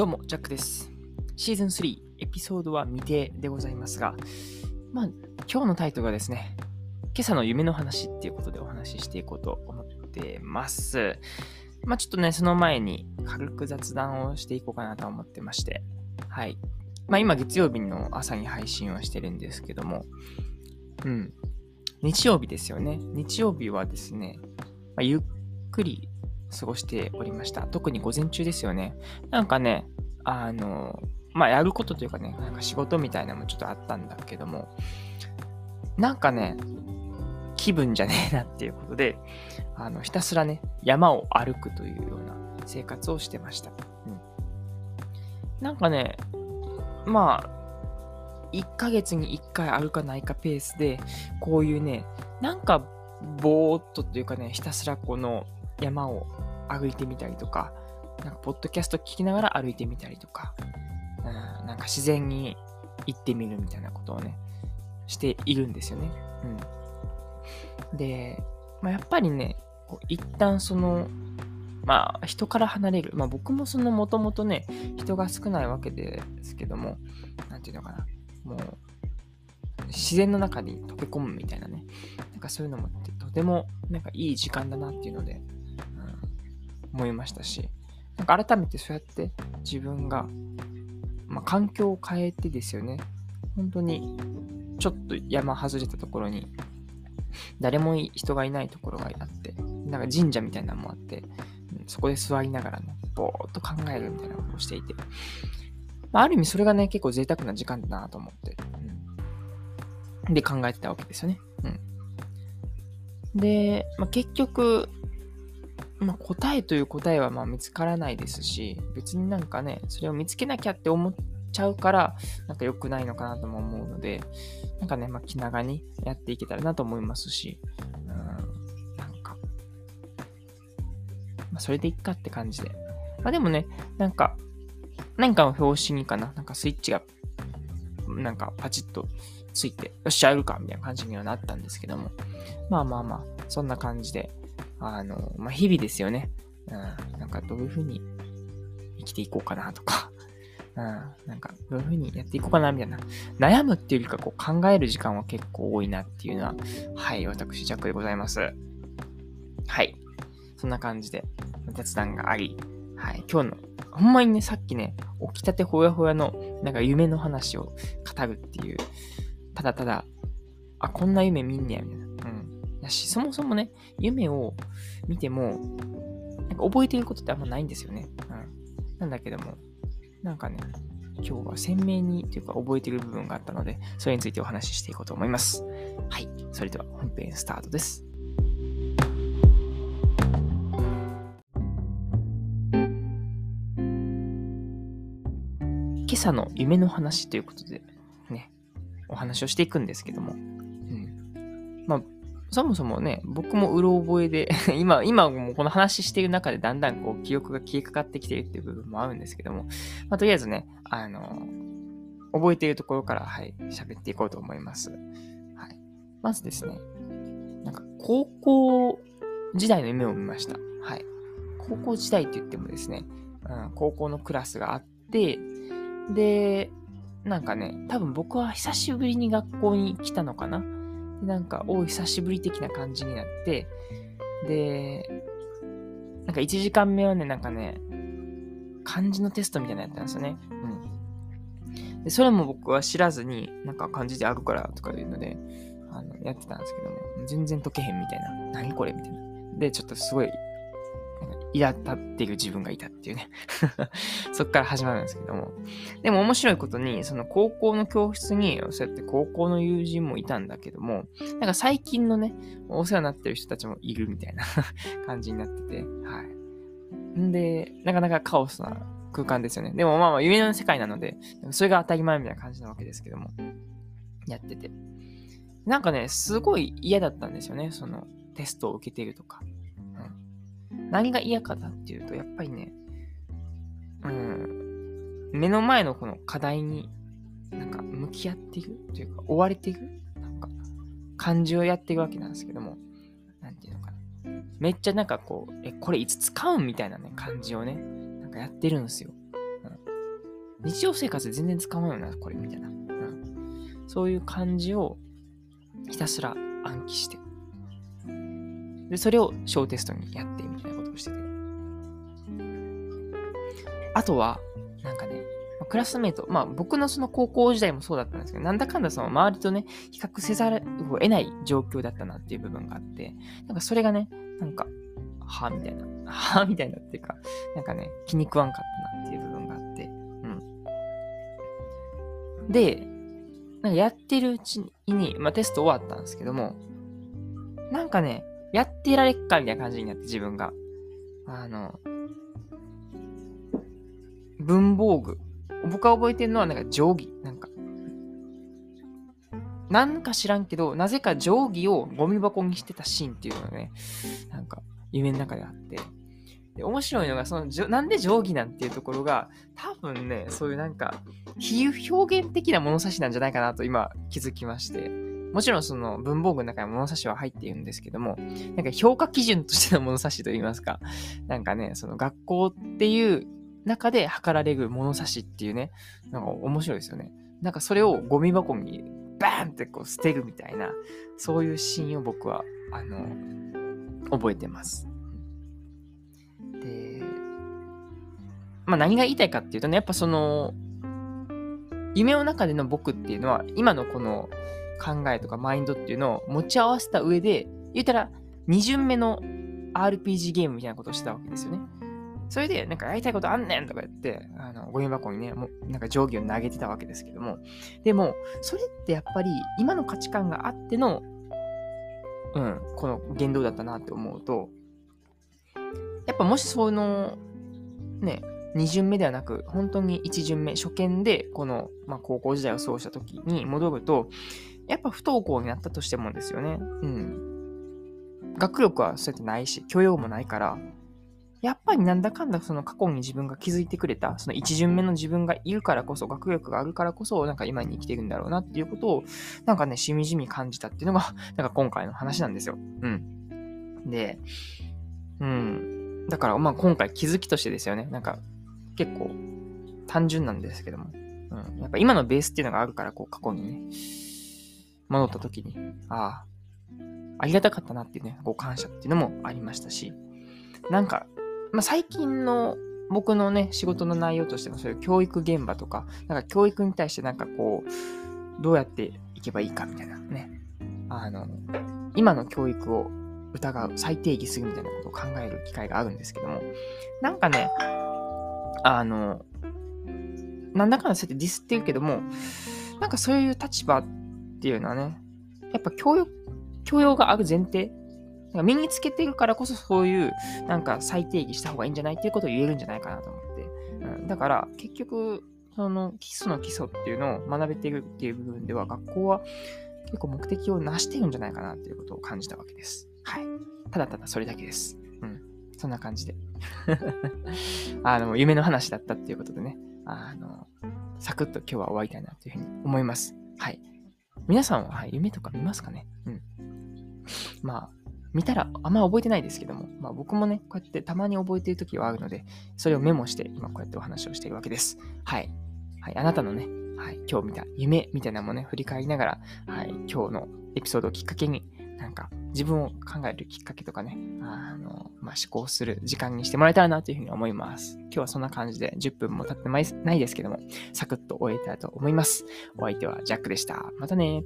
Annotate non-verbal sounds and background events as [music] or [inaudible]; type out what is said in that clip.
どうも、ジャックです。シーズン3、エピソードは未定でございますが、まあ、今日のタイトルがですね、今朝の夢の話っていうことでお話ししていこうと思ってます。まあ、ちょっとね、その前に軽く雑談をしていこうかなと思ってまして、はい。まあ、今、月曜日の朝に配信をしてるんですけども、うん。日曜日ですよね。日曜日はですね、まあ、ゆっくり過ごしておりました。特に午前中ですよね。なんかね、あの、まあ、やることというかね、なんか仕事みたいなのもちょっとあったんだけども、なんかね、気分じゃねえなっていうことで、あの、ひたすらね、山を歩くというような生活をしてました。うん。なんかね、まあ、1ヶ月に1回歩かないかペースで、こういうね、なんか、ぼーっとというかね、ひたすらこの山を歩いてみたりとか、なんか、ポッドキャスト聞きながら歩いてみたりとか、うん、なんか自然に行ってみるみたいなことをね、しているんですよね。うん。で、まあ、やっぱりね、こう一旦その、まあ、人から離れる。まあ、僕もそのもともとね、人が少ないわけですけども、なんていうのかな、もう、自然の中に溶け込むみたいなね、なんかそういうのもとてもなんかいい時間だなっていうので、思いましたし、なんか改めてそうやって自分が、まあ、環境を変えてですよね、本当にちょっと山外れたところに、誰も人がいないところがあって、なんか神社みたいなのもあって、そこで座りながらね、ぼーっと考えるみたいなことをしていて、まあ、ある意味それがね、結構贅沢な時間だなと思って、うん、で考えてたわけですよね。うん、で、まあ、結局、まあ、答えという答えはま見つからないですし、別になんかね、それを見つけなきゃって思っちゃうから、なんか良くないのかなとも思うので、なんかね、まあ、気長にやっていけたらなと思いますし、うん、なんか、まあ、それでいっかって感じで。まあ、でもね、なんか、何かの表紙にかな、なんかスイッチが、なんかパチッとついて、よっしゃ、やるかみたいな感じにはなったんですけども、まあまあまあ、そんな感じで、あの、まあ、日々ですよね。うん、なんかどういう風に生きていこうかなとか、[laughs] うん、なんかどういう風にやっていこうかなみたいな、悩むっていうよりかこう考える時間は結構多いなっていうのは、はい、私、ジャックでございます。はい。そんな感じで、雑談があり、はい、今日の、ほんまにね、さっきね、起きたてほやほやの、なんか夢の話を語るっていう、ただただ、あ、こんな夢見んねや、みたいな。だし、そもそもね、夢を見ても、なんか覚えていることってあんまないんですよね。うん。なんだけども、なんかね、今日は鮮明にというか覚えている部分があったので、それについてお話ししていこうと思います。はい。それでは本編スタートです。今朝の夢の話ということで、ね、お話をしていくんですけども、そもそもね、僕もうろ覚えで [laughs] 今、今もこの話している中でだんだんこう記憶が消えかかってきているっていう部分もあるんですけども、まあ、とりあえずね、あの覚えているところから、はい、喋っていこうと思います。はい。まずですね、なんか高校時代の夢を見ました。はい。高校時代って言ってもですね、うん、高校のクラスがあって、で、なんかね、多分僕は久しぶりに学校に来たのかな。でなんか、お久しぶり的な感じになって、で、なんか1時間目はね、なんかね、漢字のテストみたいなのやったんですよね。うん。で、それも僕は知らずに、なんか漢字であるからとか言うので、あの、やってたんですけども、全然解けへんみたいな。何これみたいな。で、ちょっとすごい、イラ立っている自分がいたっていうね [laughs] そっから始まるんですけども。でも面白いことに、その高校の教室に、そうやって高校の友人もいたんだけども、なんか最近のね、お世話になってる人たちもいるみたいな [laughs] 感じになってて、はい。んで、なかなかカオスな空間ですよね。でもまあまあ夢の世界なので、それが当たり前みたいな感じなわけですけども、やってて。なんかね、すごい嫌だったんですよね、そのテストを受けているとか。何が嫌かだっていうと、やっぱりね、うん、目の前のこの課題に、なんか向き合っているというか、追われているなんか、漢字をやっているわけなんですけども、なんていうのかな。めっちゃなんかこう、え、これいつ使うみたいなね、漢字をね、なんかやってるんですよ。うん日常生活で全然使わないよな、これ、みたいな。うん。そういう感じをひたすら暗記して。で、それを小テストにやって、みたいなあとは、なんかね、クラスメイト、まあ僕のその高校時代もそうだったんですけど、なんだかんだその周りとね、比較せざるを得ない状況だったなっていう部分があって、なんかそれがね、なんか、はぁみたいな、はぁみたいなっていうか、なんかね、気に食わんかったなっていう部分があって、うん。で、なんかやってるうちに、まあテスト終わったんですけども、なんかね、やってられっかみたいな感じになって自分が。あの、文房具。僕が覚えてるのはなんか定規。なんか、なんか知らんけど、なぜか定規をゴミ箱にしてたシーンっていうのがね、なんか夢の中であって。で、面白いのが、その、なんで定規なんていうところが、多分ね、そういうなんか、比喩表現的な物差しなんじゃないかなと今気づきまして。もちろんその文房具の中に物差しは入っているんですけども、なんか評価基準としての物差しといいますか、なんかね、その学校っていう中で測られる物差しっていうね、なんか面白いですよね。なんかそれをゴミ箱にバーンってこう捨てるみたいな、そういうシーンを僕は、あの、覚えてます。で、まあ何が言いたいかっていうとね、やっぱその、夢の中での僕っていうのは、今のこの考えとかマインドっていうのを持ち合わせた上で、言ったら2巡目の RPG ゲームみたいなことをしてたわけですよね。それで、なんかやりたいことあんねんとか言って、あの、ゴミ箱にね、もうなんか定規を投げてたわけですけども。でも、それってやっぱり今の価値観があっての、うん、この言動だったなって思うと、やっぱもしその、ね、2巡目ではなく、本当に1巡目、初見で、この、まあ、高校時代を過ごした時に戻ると、やっぱ不登校になったとしてもですよね。うん。学力はそうやってないし、許容もないから、やっぱりなんだかんだその過去に自分が気づいてくれた、その一巡目の自分がいるからこそ、学力があるからこそ、なんか今に生きてるんだろうなっていうことを、なんかね、しみじみ感じたっていうのが、[laughs] なんか今回の話なんですよ。うん。で、うん。だからまあ今回気づきとしてですよね。なんか結構単純なんですけども。うん。やっぱ今のベースっていうのがあるから、こう過去にね、戻った時に、ああ、ありがたかったなっていうね、こう感謝っていうのもありましたし、なんか、まあ、最近の僕のね、仕事の内容としてもそういう教育現場とか、なんか教育に対してなんかこう、どうやっていけばいいかみたいなね、あの、今の教育を疑う、再定義するみたいなことを考える機会があるんですけども、なんかね、あの、なんだかんだそうやってディスってるけども、なんかそういう立場っていうのはね、やっぱ教養、教養がある前提。身につけてるからこそそういう、なんか再定義した方がいいんじゃないっていうことを言えるんじゃないかなと思って。うん、だから、結局、その基礎の基礎っていうのを学べているっていう部分では、学校は結構目的を成してるんじゃないかなっていうことを感じたわけです。はい。ただただそれだけです。うん。そんな感じで。[laughs] あの、夢の話だったっていうことでね、あの、サクッと今日は終わりたいなというふうに思います。はい。皆さんは、はい、夢とか見ますかね？うん。まあ、見たらあんま覚えてないですけども、まあ僕もね、こうやってたまに覚えてる時はあるので、それをメモして今こうやってお話をしているわけです。はい。はい、あなたのね、はい、今日見た夢みたいなのもね、振り返りながら、はい、今日のエピソードをきっかけに、なんか自分を考えるきっかけとかね、あの、まあ、思考する時間にしてもらえたらなというふうに思います。今日はそんな感じで10分も経ってないですけども、サクッと終えたいと思います。お相手はジャックでした。またね